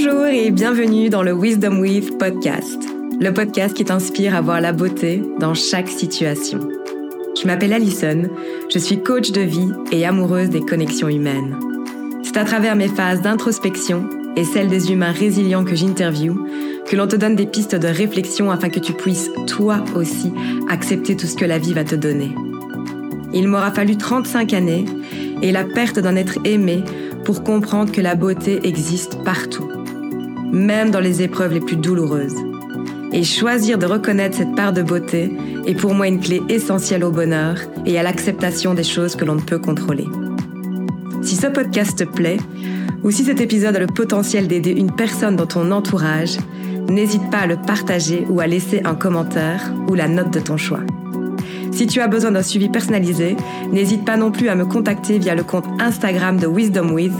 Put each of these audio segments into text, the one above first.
Bonjour et bienvenue dans le Wisdom With podcast, le podcast qui t'inspire à voir la beauté dans chaque situation. Je m'appelle Alison, je suis coach de vie et amoureuse des connexions humaines. C'est à travers mes phases d'introspection et celles des humains résilients que j'interviewe que l'on te donne des pistes de réflexion afin que tu puisses, toi aussi, accepter tout ce que la vie va te donner. Il m'aura fallu 35 années et la perte d'un être aimé pour comprendre que la beauté existe partout, même dans les épreuves les plus douloureuses. Et choisir de reconnaître cette part de beauté est pour moi une clé essentielle au bonheur et à l'acceptation des choses que l'on ne peut contrôler. Si ce podcast te plaît, ou si cet épisode a le potentiel d'aider une personne dans ton entourage, n'hésite pas à le partager ou à laisser un commentaire ou la note de ton choix. Si tu as besoin d'un suivi personnalisé, n'hésite pas non plus à me contacter via le compte Instagram de Wisdom With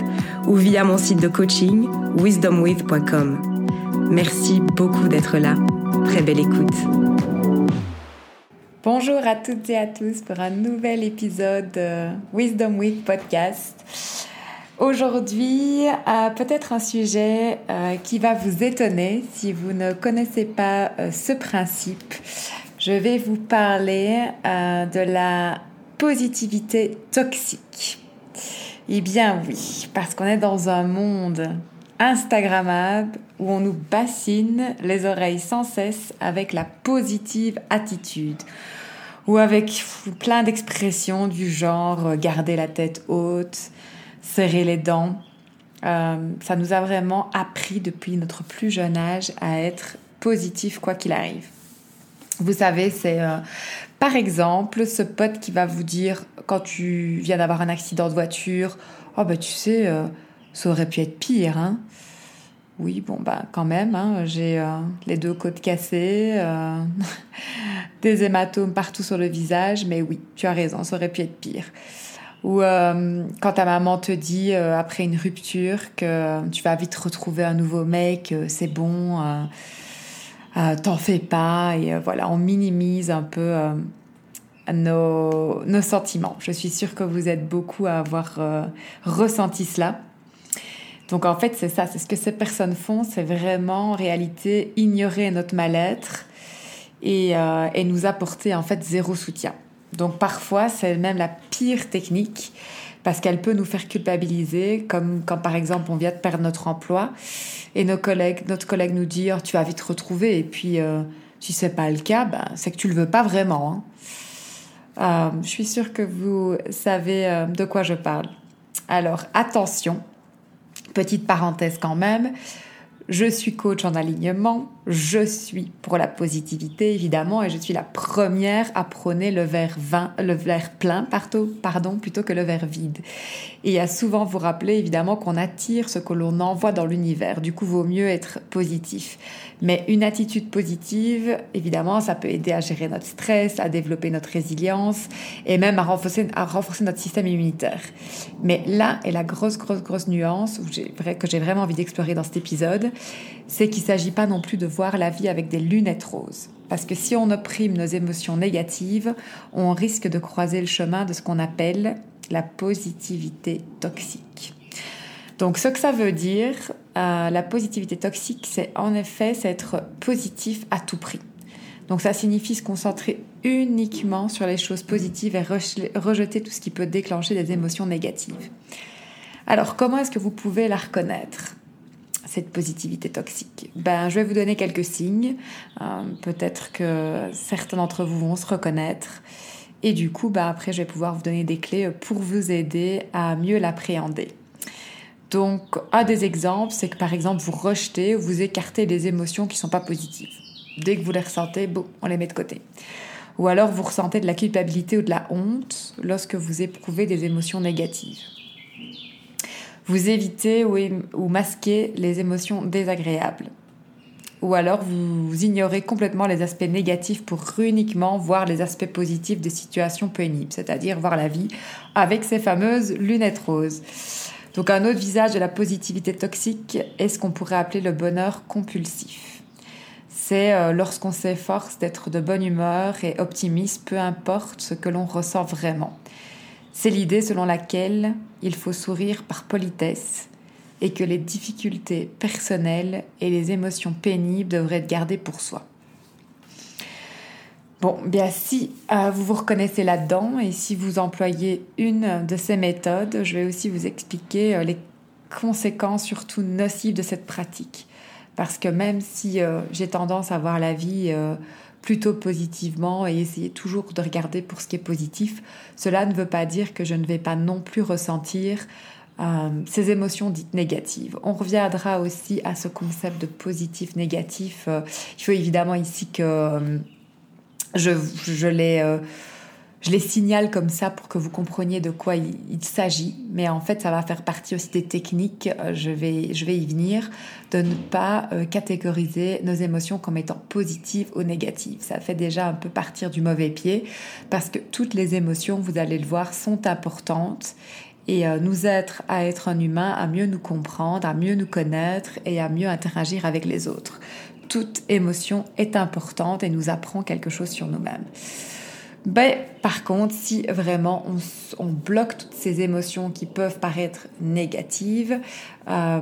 ou via mon site de coaching wisdomwith.com. Merci beaucoup d'être là. Très belle écoute. Bonjour à toutes et à tous pour un nouvel épisode de Wisdom With podcast. Aujourd'hui, euh, peut-être un sujet euh, qui va vous étonner si vous ne connaissez pas euh, ce principe. Je vais vous parler de la positivité toxique. Eh bien oui, parce qu'on est dans un monde Instagrammable où on nous bassine les oreilles sans cesse avec la positive attitude ou avec plein d'expressions du genre garder la tête haute, serrer les dents. Euh, ça nous a vraiment appris depuis notre plus jeune âge à être positif quoi qu'il arrive. Vous savez, c'est euh, par exemple ce pote qui va vous dire quand tu viens d'avoir un accident de voiture, oh bah tu sais, euh, ça aurait pu être pire, hein. Oui, bon bah quand même, hein, j'ai les deux côtes cassées, des hématomes partout sur le visage, mais oui, tu as raison, ça aurait pu être pire. Ou euh, quand ta maman te dit euh, après une rupture que tu vas vite retrouver un nouveau mec, euh, c'est bon, t'en fais pas. Et voilà, on minimise un peu nos, nos, sentiments. Je suis sûre que vous êtes beaucoup à avoir ressenti cela. Donc en fait, c'est ça, c'est ce que ces personnes font, c'est vraiment en réalité ignorer notre mal-être et, et nous apporter en fait zéro soutien. Donc parfois, c'est même la pire technique parce qu'elle peut nous faire culpabiliser, comme quand par exemple on vient de perdre notre emploi et nos collègues, notre collègue nous dit oh, tu vas vite retrouver et puis euh, si c'est pas le cas, ben, c'est que tu le veux pas vraiment. Hein. Euh, je suis sûre que vous savez euh, de quoi je parle. Alors attention, petite parenthèse quand même. Je suis coach en alignement, je suis pour la positivité évidemment et je suis la première à prôner le verre, vin, le plein pardon, plutôt que le verre vide. Et à souvent vous rappeler évidemment qu'on attire ce que l'on envoie dans l'univers. Du coup, vaut mieux être positif. Mais une attitude positive, évidemment, ça peut aider à gérer notre stress, à développer notre résilience et même à renforcer, à renforcer notre système immunitaire. Mais là est la grosse, grosse, grosse nuance que j'ai vraiment envie d'explorer dans cet épisode, c'est qu'il ne s'agit pas non plus de voir la vie avec des lunettes roses. Parce que si on opprime nos émotions négatives, on risque de croiser le chemin de ce qu'on appelle la positivité toxique. Donc ce que ça veut dire, euh, la positivité toxique, c'est en effet être positif à tout prix. Donc ça signifie se concentrer uniquement sur les choses positives et rejeter tout ce qui peut déclencher des émotions négatives. Alors comment est-ce que vous pouvez la reconnaître cette positivité toxique? Ben, je vais vous donner quelques signes. Euh, peut-être que certains d'entre vous vont se reconnaître. Et du coup, ben, après, je vais pouvoir vous donner des clés pour vous aider à mieux l'appréhender. Donc, un des exemples, c'est que par exemple, vous rejetez ou vous écartez des émotions qui ne sont pas positives. Dès que vous les ressentez, bon, on les met de côté. Ou alors, vous ressentez de la culpabilité ou de la honte lorsque vous éprouvez des émotions négatives. Vous évitez ou masquez les émotions désagréables. Ou alors, vous ignorez complètement les aspects négatifs pour uniquement voir les aspects positifs des situations pénibles, c'est-à-dire voir la vie avec ces fameuses lunettes roses. Donc un autre visage de la positivité toxique est ce qu'on pourrait appeler le bonheur compulsif. C'est euh, lorsqu'on s'efforce d'être de bonne humeur et optimiste, peu importe ce que l'on ressent vraiment. C'est l'idée selon laquelle il faut sourire par politesse, et que les difficultés personnelles et les émotions pénibles devraient être gardées pour soi. Bon, bien si euh, vous vous reconnaissez là-dedans et si vous employez une de ces méthodes, je vais aussi vous expliquer euh, les conséquences surtout nocives de cette pratique. Parce que même si euh, j'ai tendance à voir la vie plutôt positivement et essayer toujours de regarder pour ce qui est positif, cela ne veut pas dire que je ne vais pas non plus ressentir ces émotions dites négatives. On reviendra aussi à ce concept de positif-négatif. il faut évidemment ici que je, je les, euh, je signale comme ça pour que vous compreniez de quoi il, s'agit. Mais en fait, ça va faire partie aussi des techniques, euh, je, vais, je vais y venir, de ne pas euh, catégoriser nos émotions comme étant positives ou négatives. Ça fait déjà un peu partir du mauvais pied parce que toutes les émotions, vous allez le voir, sont importantes et nous être à être un humain, à mieux nous comprendre, à mieux nous connaître et à mieux interagir avec les autres toute émotion est importante et nous apprend quelque chose sur nous-mêmes. Ben, par contre, si vraiment on, bloque toutes ces émotions qui peuvent paraître négatives, euh,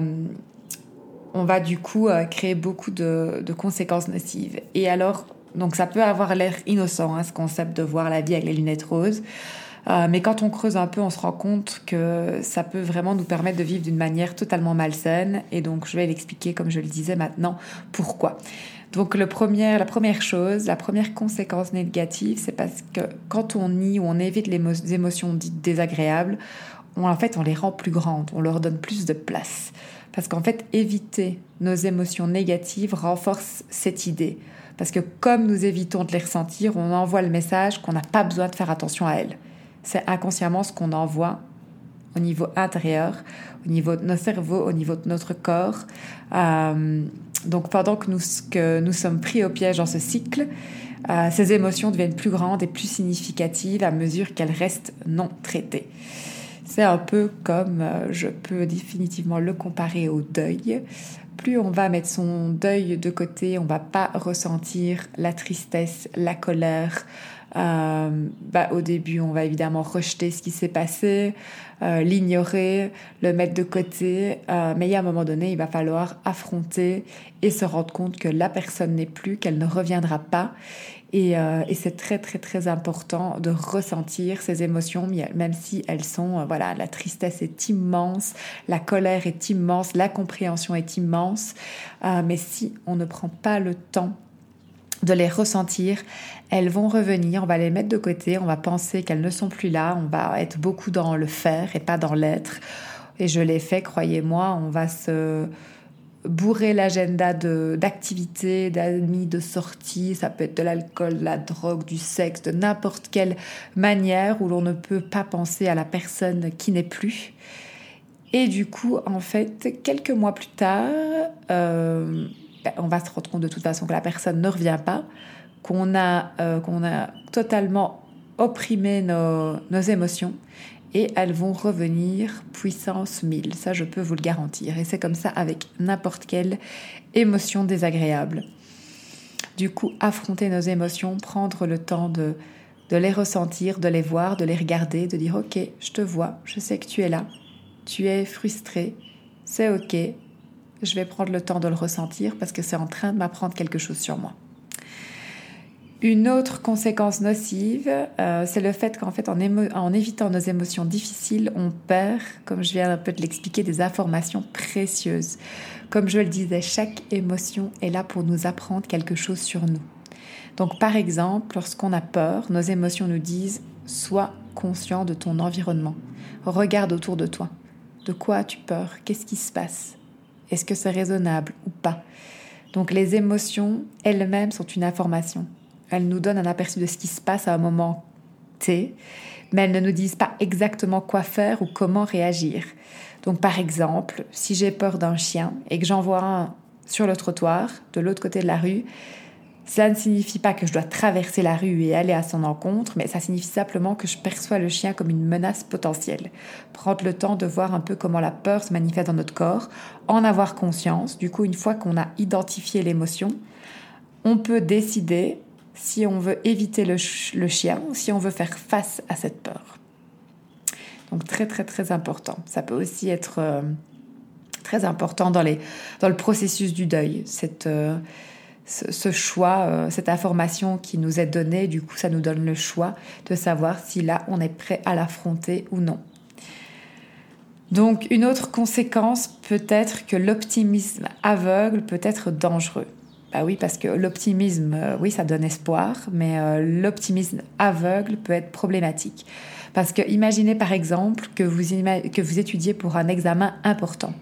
on va du coup euh, créer beaucoup de, conséquences nocives. Et alors, donc ça peut avoir l'air innocent, hein, ce concept de voir la vie avec les lunettes roses. Euh, mais quand on creuse un peu, on se rend compte que ça peut vraiment nous permettre de vivre d'une manière totalement malsaine. Et donc, je vais l'expliquer, comme je le disais maintenant, pourquoi. Donc, la première chose, la première conséquence négative, c'est parce que quand on nie ou on évite les émotions dites désagréables, en fait, on les rend plus grandes, on leur donne plus de place. Parce qu'en fait, éviter nos émotions négatives renforce cette idée. Parce que comme nous évitons de les ressentir, on envoie le message qu'on n'a pas besoin de faire attention à elles c'est inconsciemment ce qu'on envoie au niveau intérieur, au niveau de nos cerveaux, au niveau de notre corps. Euh, donc pendant que nous, que nous sommes pris au piège dans ce cycle, euh, ces émotions deviennent plus grandes et plus significatives à mesure qu'elles restent non traitées. C'est un peu comme, euh, je peux définitivement le comparer au deuil. Plus on va mettre son deuil de côté, on va pas ressentir la tristesse, la colère, euh, bah, au début, on va évidemment rejeter ce qui s'est passé, euh, l'ignorer, le mettre de côté, euh, mais à un moment donné, il va falloir affronter et se rendre compte que la personne n'est plus, qu'elle ne reviendra pas. Et, et c'est très très très important de ressentir ces émotions, même si elles sont, voilà, la tristesse est immense, la colère est immense, la compréhension est immense, mais si on ne prend pas le temps de les ressentir, elles vont revenir, on va les mettre de côté, on va penser qu'elles ne sont plus là, on va être beaucoup dans le faire et pas dans l'être. Et je l'ai fait, croyez-moi, on va se bourrer l'agenda d'activités, d'amis, de sorties, ça peut être de l'alcool, de la drogue, du sexe, de n'importe quelle manière où l'on ne peut pas penser à la personne qui n'est plus. Et du coup, en fait, quelques mois plus tard, euh, on va se rendre compte de toute façon que la personne ne revient pas, qu'on a, euh, qu'on a totalement opprimé nos, nos, émotions et elles vont revenir puissance 1000. Ça, je peux vous le garantir. Et c'est comme ça avec n'importe quelle émotion désagréable. Du coup, affronter nos émotions, prendre le temps de, de les ressentir, de les voir, de les regarder, de dire ok, je te vois, je sais que tu es là, tu es frustré, c'est ok, je vais prendre le temps de le ressentir parce que c'est en train de m'apprendre quelque chose sur moi. Une autre conséquence nocive, euh, c'est le fait qu'en en, évitant nos émotions difficiles, on perd, comme je viens un peu de l'expliquer, des informations précieuses. Comme je le disais, chaque émotion est là pour nous apprendre quelque chose sur nous. Donc, par exemple, lorsqu'on a peur, nos émotions nous disent Sois conscient de ton environnement. Regarde autour de toi. De quoi as-tu peur? Qu'est-ce qui se passe? Est-ce que c'est raisonnable ou pas Donc, les émotions elles-mêmes sont une information. Elles nous donnent un aperçu de ce qui se passe à un moment T, mais elles ne nous disent pas exactement quoi faire ou comment réagir. Donc par exemple, si j'ai peur d'un chien et que j'en vois un sur le trottoir, de l'autre côté de la rue, cela ne signifie pas que je dois traverser la rue et aller à son encontre, mais ça signifie simplement que je perçois le chien comme une menace potentielle. Prendre le temps de voir un peu comment la peur se manifeste dans notre corps, en avoir conscience. Du coup, une fois qu'on a identifié l'émotion, on peut décider si on veut éviter le, chien ou si on veut faire face à cette peur. Donc très très très important. Ça peut aussi être euh, Très important dans, le processus du deuil, cette, euh, ce, choix, euh, cette information qui nous est donnée, du coup ça nous donne le choix de savoir si là on est prêt à l'affronter ou non. Donc une autre conséquence peut être que l'optimisme aveugle peut être dangereux. Bah oui, parce que l'optimisme, euh, oui, ça donne espoir, mais euh, l'optimisme aveugle peut être problématique. Parce que imaginez par exemple que vous, que vous étudiez pour un examen important.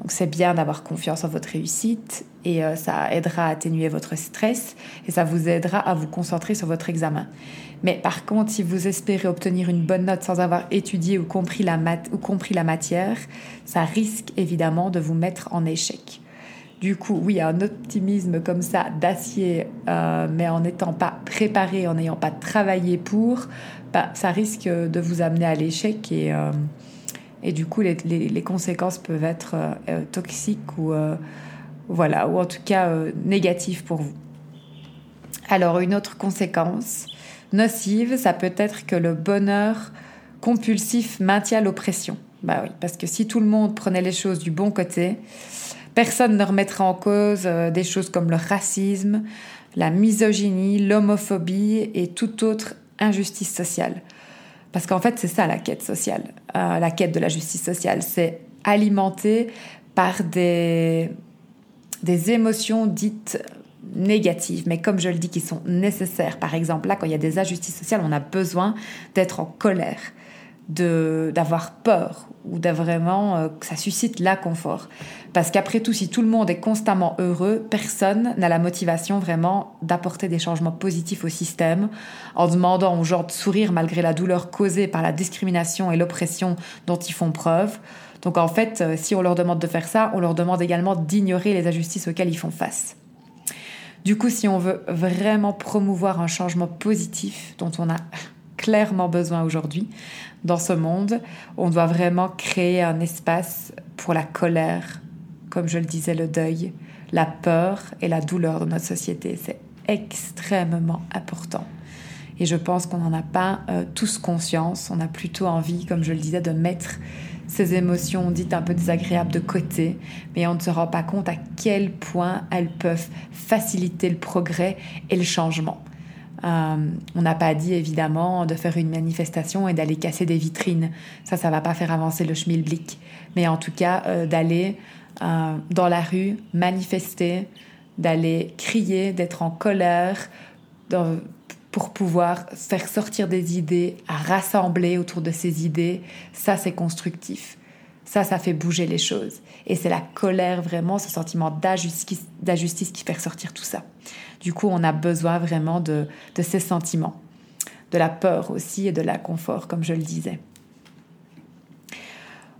Donc c'est bien d'avoir confiance en votre réussite et euh, ça aidera à atténuer votre stress et ça vous aidera à vous concentrer sur votre examen. Mais par contre, si vous espérez obtenir une bonne note sans avoir étudié ou compris la, mat ou compris la matière, ça risque évidemment de vous mettre en échec. Du coup, oui, un optimisme comme ça d'acier, euh, mais en n'étant pas préparé, en n'ayant pas travaillé pour, bah, ça risque de vous amener à l'échec et, euh, et du coup, les, les, conséquences peuvent être euh, toxiques ou, voilà, ou en tout cas négatives pour vous. Alors, une autre conséquence nocive, ça peut être que le bonheur compulsif maintient l'oppression. Bah oui, parce que si tout le monde prenait les choses du bon côté, Personne ne remettra en cause euh, des choses comme le racisme, la misogynie, l'homophobie et toute autre injustice sociale. Parce qu'en fait, c'est ça la quête sociale, euh, la quête de la justice sociale. C'est alimenté par des, des émotions dites négatives, mais comme je le dis, qui sont nécessaires. Par exemple, là, quand il y a des injustices sociales, on a besoin d'être en colère, d'avoir peur ou d'avoir vraiment euh, que ça suscite l'inconfort. Parce qu'après tout, si tout le monde est constamment heureux, personne n'a la motivation vraiment d'apporter des changements positifs au système en demandant aux gens de sourire malgré la douleur causée par la discrimination et l'oppression dont ils font preuve. Donc en fait, euh, si on leur demande de faire ça, on leur demande également d'ignorer les injustices auxquelles ils font face. Du coup, si on veut vraiment promouvoir un changement positif dont on a clairement besoin aujourd'hui dans ce monde. On doit vraiment créer un espace pour la colère, comme je le disais, le deuil, la peur et la douleur de notre société. C'est extrêmement important. Et je pense qu'on n'en a pas euh, tous conscience. On a plutôt envie, comme je le disais, de mettre ces émotions dites un peu désagréables de côté, mais on ne se rend pas compte à quel point elles peuvent faciliter le progrès et le changement. Euh, on n'a pas dit évidemment de faire une manifestation et d'aller casser des vitrines. Ça, ça va pas faire avancer le schmilblick. Mais en tout cas, euh, d'aller euh, dans la rue, manifester, d'aller crier, d'être en colère, pour pouvoir faire sortir des idées, à rassembler autour de ces idées. Ça, c'est constructif. Ça, ça fait bouger les choses. Et c'est la colère, vraiment, ce sentiment d'injustice qui fait ressortir tout ça. Du coup, on a besoin vraiment de, ces sentiments, de la peur aussi et de l'inconfort, comme je le disais.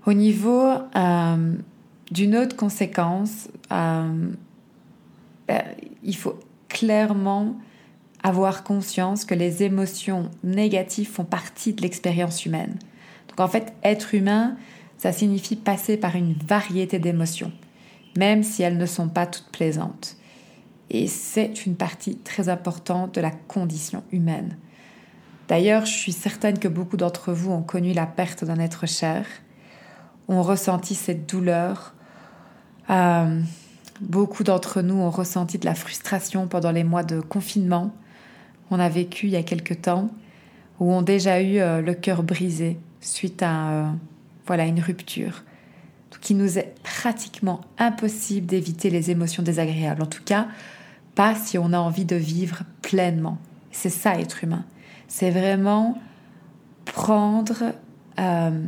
Au niveau euh, d'une autre conséquence, euh, ben, il faut clairement avoir conscience que les émotions négatives font partie de l'expérience humaine. Donc en fait, être humain, ça signifie passer par une variété d'émotions, même si elles ne sont pas toutes plaisantes. Et c'est une partie très importante de la condition humaine. D'ailleurs, je suis certaine que beaucoup d'entre vous ont connu la perte d'un être cher, ont ressenti cette douleur. Euh, beaucoup d'entre nous ont ressenti de la frustration pendant les mois de confinement qu'on a vécu il y a quelque temps, ou ont déjà eu euh, le cœur brisé suite à euh, voilà une rupture. qui nous est pratiquement impossible d'éviter les émotions désagréables. En tout cas, pas si on a envie de vivre pleinement. C'est ça être humain. C'est vraiment prendre euh,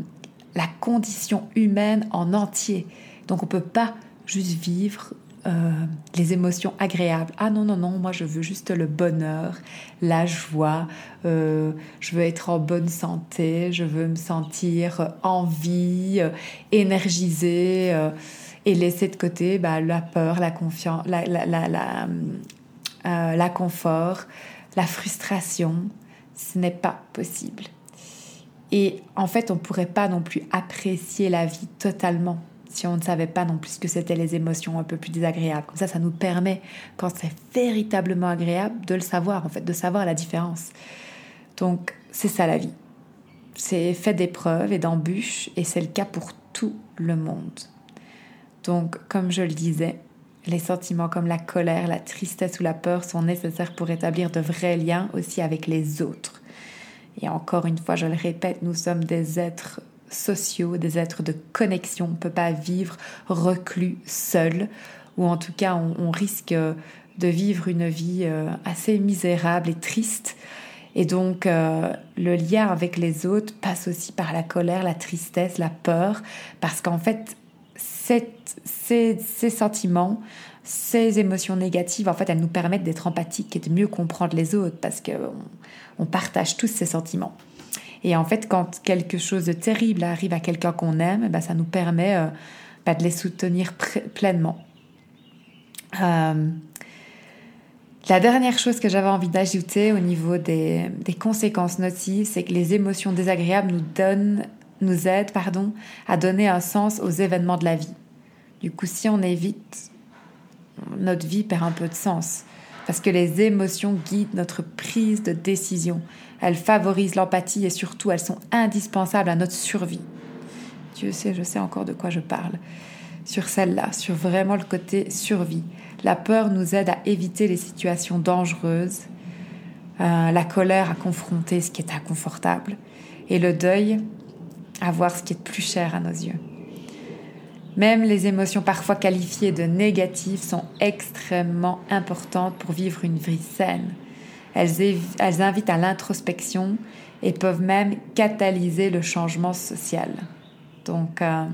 la condition humaine en entier. Donc on ne peut pas juste vivre euh, les émotions agréables. Ah non, non, non, moi je veux juste le bonheur, la joie, euh, je veux être en bonne santé, je veux me sentir en vie, énergisée et laisser de côté bah, la peur, la confiance, la, la, euh, la confort, la frustration. Ce n'est pas possible. Et en fait, on ne pourrait pas non plus apprécier la vie totalement si on ne savait pas non plus que c'était les émotions un peu plus désagréables. Comme ça, ça nous permet, quand c'est véritablement agréable, de le savoir, en fait, de savoir la différence. Donc, c'est ça la vie. C'est fait d'épreuves et d'embûches, et c'est le cas pour tout le monde. Donc, comme je le disais, les sentiments comme la colère, la tristesse ou la peur sont nécessaires pour établir de vrais liens aussi avec les autres. Et encore une fois, je le répète, nous sommes des êtres sociaux, des êtres de connexion. On ne peut pas vivre reclus, seul, ou en tout cas, on, risque de vivre une vie euh, assez misérable et triste. Et donc, euh, le lien avec les autres passe aussi par la colère, la tristesse, la peur, parce qu'en fait, ces, sentiments, ces émotions négatives, en fait, elles nous permettent d'être empathiques et de mieux comprendre les autres, parce qu'on on partage tous ces sentiments. Et en fait, quand quelque chose de terrible arrive à quelqu'un qu'on aime, bah, ça nous permet euh, bah, de les soutenir pleinement. Euh, la dernière chose que j'avais envie d'ajouter au niveau des, des conséquences nocives, c'est que les émotions désagréables nous donnent, nous aident, pardon, à donner un sens aux événements de la vie. Du coup, si on évite, notre vie perd un peu de sens. Parce que les émotions guident notre prise de décision. Elles favorisent l'empathie et surtout elles sont indispensables à notre survie. Dieu sait, je sais encore de quoi je parle. Sur celle-là, sur vraiment le côté survie. La peur nous aide à éviter les situations dangereuses, euh, la colère à confronter ce qui est inconfortable et le deuil à voir ce qui est plus cher à nos yeux. Même les émotions parfois qualifiées de négatives sont extrêmement importantes pour vivre une vie saine. Elles, elles invitent à l'introspection et peuvent même catalyser le changement social. Donc euh,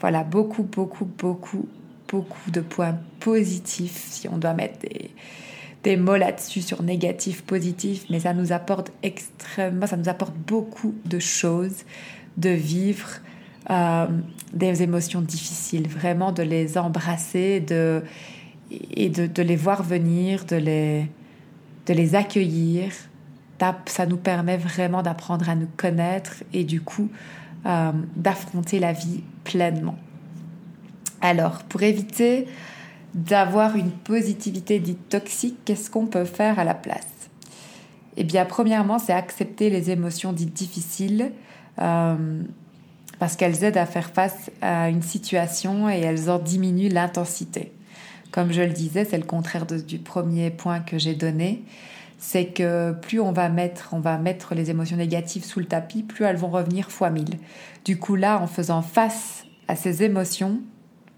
voilà, beaucoup, beaucoup, beaucoup beaucoup de points positifs, si on doit mettre des, mots là-dessus sur négatif, positif, mais ça nous apporte extrêmement, ça nous apporte beaucoup de choses de vivre euh, des émotions difficiles, vraiment de les embrasser de, et de, les voir venir, de les, de les accueillir. Ça nous permet vraiment d'apprendre à nous connaître et du coup euh, d'affronter la vie pleinement. Alors, pour éviter d'avoir une positivité dite toxique, qu'est-ce qu'on peut faire à la place? Eh bien, premièrement, c'est accepter les émotions dites difficiles euh, parce qu'elles aident à faire face à une situation et elles en diminuent l'intensité. Comme je le disais, c'est le contraire du premier point que j'ai donné. C'est que plus on va mettre, on va mettre les émotions négatives sous le tapis, plus elles vont revenir fois mille. Du coup, là, en faisant face à ces émotions,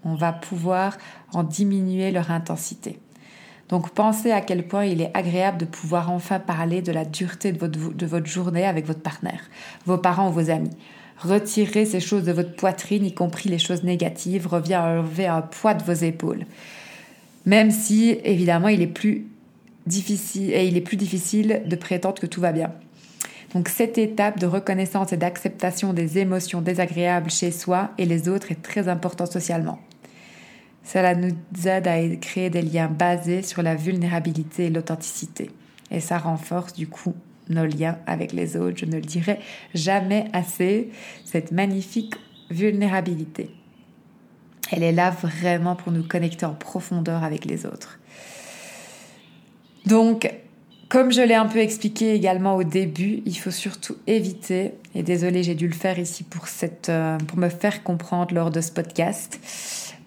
on va pouvoir en diminuer leur intensité. Donc pensez à quel point il est agréable de pouvoir enfin parler de la dureté de votre, journée avec votre partenaire, vos parents ou vos amis. Retirez ces choses de votre poitrine, y compris les choses négatives, revient à enlever un poids de vos épaules. Même si, évidemment, il est plus difficile, et il est plus difficile de prétendre que tout va bien. Donc cette étape de reconnaissance et d'acceptation des émotions désagréables chez soi et les autres est très importante socialement. Cela nous aide à créer des liens basés sur la vulnérabilité et l'authenticité. Et ça renforce du coup nos liens avec les autres. Je ne le dirai jamais assez, cette magnifique vulnérabilité. Elle est là vraiment pour nous connecter en profondeur avec les autres. Donc, comme je l'ai un peu expliqué également au début, il faut surtout éviter, et désolé j'ai dû le faire ici pour, cette, euh, pour me faire comprendre lors de ce podcast,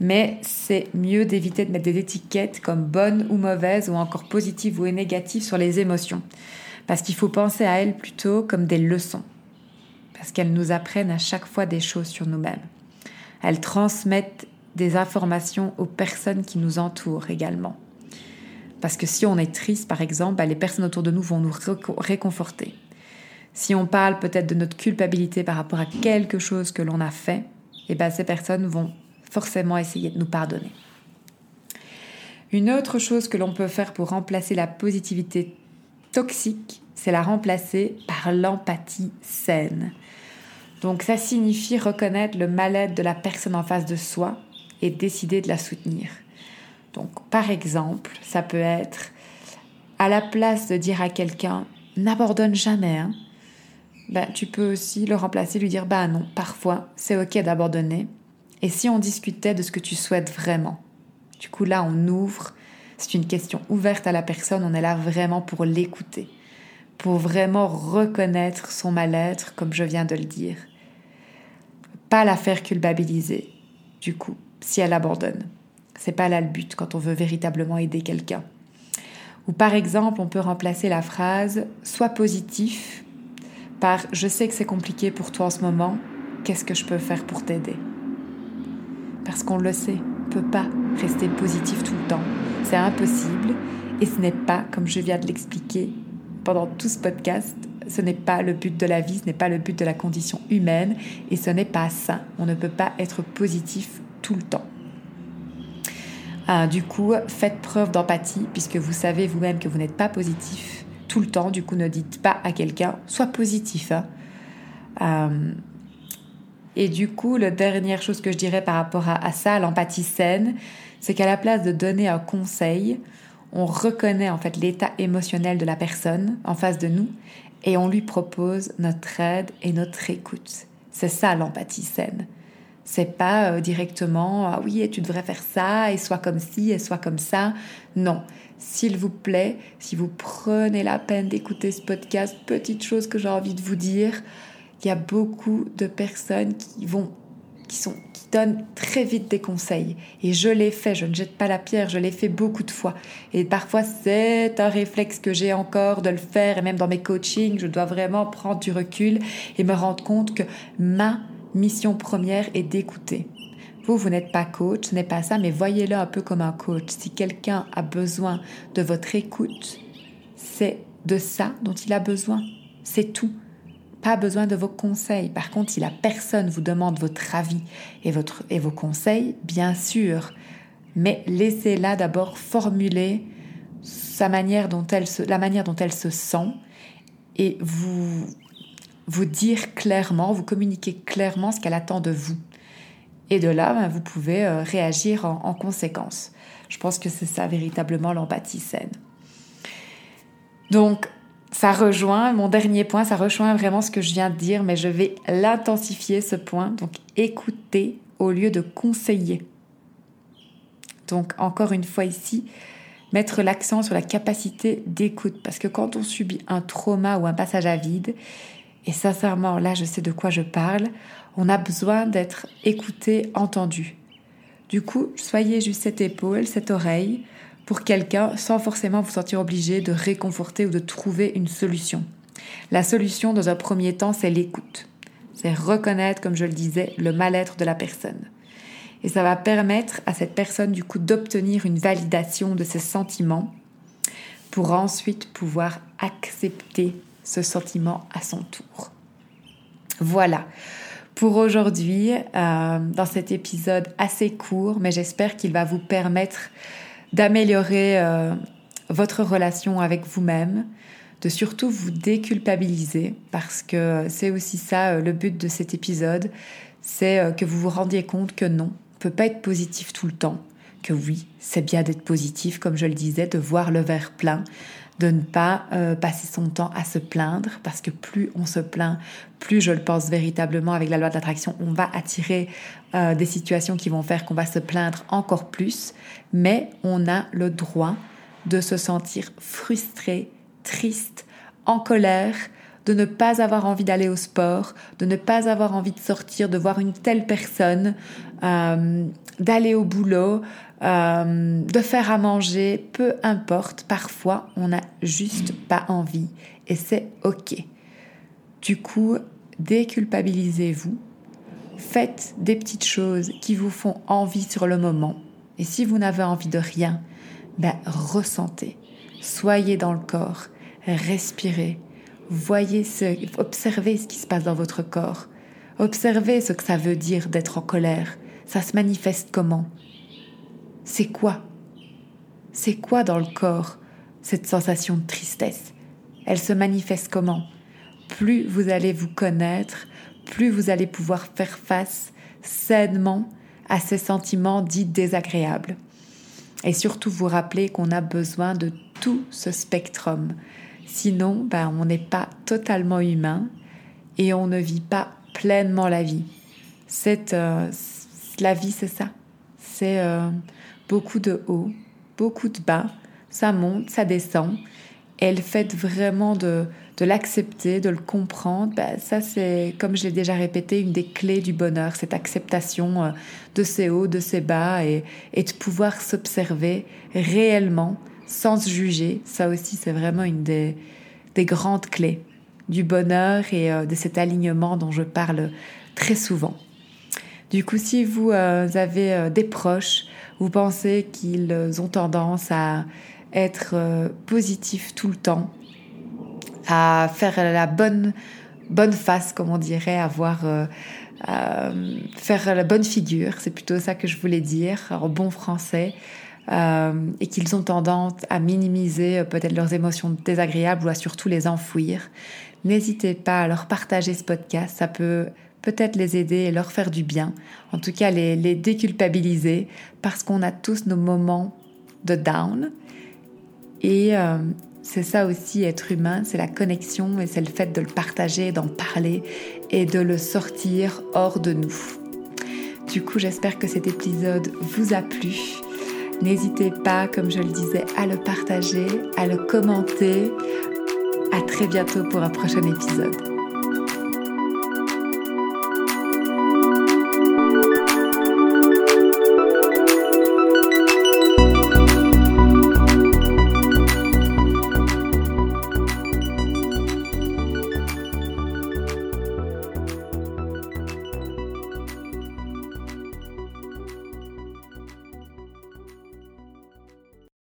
mais c'est mieux d'éviter de mettre des étiquettes comme bonnes ou mauvaises ou encore positives ou négatives sur les émotions. Parce qu'il faut penser à elles plutôt comme des leçons. Parce qu'elles nous apprennent à chaque fois des choses sur nous-mêmes. Elles transmettent des informations aux personnes qui nous entourent également. Parce que si on est triste, par exemple, bah, les personnes autour de nous vont nous réconforter. Si on parle peut-être de notre culpabilité par rapport à quelque chose que l'on a fait, et eh ben, ces personnes vont forcément essayer de nous pardonner. Une autre chose que l'on peut faire pour remplacer la positivité toxique, c'est la remplacer par l'empathie saine. Donc ça signifie reconnaître le mal-être de la personne en face de soi et décider de la soutenir. Donc par exemple, ça peut être à la place de dire à quelqu'un n'abandonne jamais, hein, ben, tu peux aussi le remplacer, lui dire bah non, parfois c'est ok d'abandonner, et si on discutait de ce que tu souhaites vraiment? Du coup, là, on ouvre. C'est une question ouverte à la personne. On est là vraiment pour l'écouter, pour vraiment reconnaître son mal-être, comme je viens de le dire. Pas la faire culpabiliser, du coup. si elle abandonne. C'est pas là le but quand on veut véritablement aider quelqu'un. Ou par exemple, on peut remplacer la phrase Sois positif par Je sais que c'est compliqué pour toi en ce moment, qu'est-ce que je peux faire pour t'aider? Parce qu'on le sait, on peut pas rester positif tout le temps. C'est impossible et ce n'est pas, comme je viens de l'expliquer pendant tout ce podcast, ce n'est pas le but de la vie, ce n'est pas le but de la condition humaine et ce n'est pas ça. On ne peut pas être positif tout le temps. Ah, du coup, faites preuve d'empathie puisque vous savez vous-même que vous n'êtes pas positif tout le temps. Du coup, ne dites pas à quelqu'un sois positif. Hein. Euh, et du coup, la dernière chose que je dirais par rapport à, à ça, l'empathie saine, c'est qu'à la place de donner un conseil, on reconnaît en fait l'état émotionnel de la personne en face de nous et on lui propose notre aide et notre écoute. C'est ça l'empathie saine. C'est pas euh, directement ah oui, et tu devrais faire ça et soit comme ci et soit comme ça. Non, s'il vous plaît, si vous prenez la peine d'écouter ce podcast, petite chose que j'ai envie de vous dire, il y a beaucoup de personnes qui vont qui sont qui donnent très vite des conseils et je l'ai fait, je ne jette pas la pierre, je l'ai fait beaucoup de fois et parfois c'est un réflexe que j'ai encore de le faire et même dans mes coachings, je dois vraiment prendre du recul et me rendre compte que ma mission première est d'écouter. Vous, vous n'êtes pas coach, ce n'est pas ça, mais voyez-le un peu comme un coach. Si quelqu'un a besoin de votre écoute, c'est de ça dont il a besoin. C'est tout pas besoin de vos conseils. Par contre, si la personne vous demande votre avis et, votre, et vos conseils, bien sûr, mais laissez-la d'abord formuler sa manière dont elle se, la manière dont elle se sent et vous, vous dire clairement, vous communiquer clairement ce qu'elle attend de vous. Et de là, ben, vous pouvez euh, réagir en, en conséquence. Je pense que c'est ça véritablement l'empathie saine. Donc, ça rejoint, mon dernier point, ça rejoint vraiment ce que je viens de dire, mais je vais l'intensifier ce point. Donc écouter au lieu de conseiller. Donc encore une fois ici, mettre l'accent sur la capacité d'écoute. Parce que quand on subit un trauma ou un passage à vide, et sincèrement là je sais de quoi je parle, on a besoin d'être écouté, entendu. Du coup, soyez juste cette épaule, cette oreille, pour quelqu'un sans forcément vous sentir obligé de réconforter ou de trouver une solution. La solution, dans un premier temps, c'est l'écoute. C'est reconnaître, comme je le disais, le mal-être de la personne. Et ça va permettre à cette personne, du coup, d'obtenir une validation de ses sentiments pour ensuite pouvoir accepter ce sentiment à son tour. Voilà pour aujourd'hui, euh, dans cet épisode assez court, mais j'espère qu'il va vous permettre d'améliorer euh, votre relation avec vous-même, de surtout vous déculpabiliser, parce que c'est aussi ça euh, le but de cet épisode, c'est euh, que vous vous rendiez compte que non, on peut pas être positif tout le temps, que oui, c'est bien d'être positif, comme je le disais, de voir le verre plein, de ne pas passer son temps à se plaindre, parce que plus on se plaint, plus je le pense véritablement avec la loi de l'attraction, on va attirer euh, des situations qui vont faire qu'on va se plaindre encore plus, mais on a le droit de se sentir frustré, triste, en colère, de ne pas avoir envie d'aller au sport, de ne pas avoir envie de sortir, de voir une telle personne, euh, d'aller au boulot, euh, de faire à manger, peu importe, parfois on n'a juste pas envie et c'est ok. Du coup, déculpabilisez-vous Faites des petites choses qui vous font envie sur le moment. Et si vous n'avez envie de rien, ben ressentez. Soyez dans le corps, respirez, voyez ce, observez ce qui se passe dans votre corps. Observez ce que ça veut dire d'être en colère. Ça se manifeste comment? C'est quoi? C'est quoi dans le corps cette sensation de tristesse? Elle se manifeste comment? Plus vous allez vous connaître, plus vous allez pouvoir faire face sainement à ces sentiments dits désagréables. Et surtout vous rappeler qu'on a besoin de tout ce spectrum. Sinon, ben, on n'est pas totalement humain et on ne vit pas pleinement la vie. Euh, la vie, c'est ça. C'est euh, beaucoup de hauts, beaucoup de bas. Ça monte, ça descend. Et le fait vraiment de, l'accepter, de le comprendre, bah, ça c'est, comme je l'ai déjà répété, une des clés du bonheur, cette acceptation euh, de ses hauts, de ses bas, et, et de pouvoir s'observer réellement, sans se juger. Ça aussi, c'est vraiment une des, des grandes clés du bonheur et euh, de cet alignement dont je parle très souvent. Du coup, si vous euh, avez des proches, vous pensez qu'ils ont tendance à être positifs tout le temps, à faire la bonne, bonne face, comme on dirait, avoir euh, faire la bonne figure, c'est plutôt ça que je voulais dire en bon français, euh, et qu'ils ont tendance à minimiser euh, peut-être leurs émotions désagréables ou à surtout les enfouir. N'hésitez pas à leur partager ce podcast, ça peut peut-être les aider et leur faire du bien, en tout cas les, déculpabiliser, parce qu'on a tous nos moments de down. Et c'est ça aussi être humain, c'est la connexion et c'est le fait de le partager, d'en parler et de le sortir hors de nous. Du coup, j'espère que cet épisode vous a plu. N'hésitez pas, comme je le disais, à le partager, à le commenter. À très bientôt pour un prochain épisode.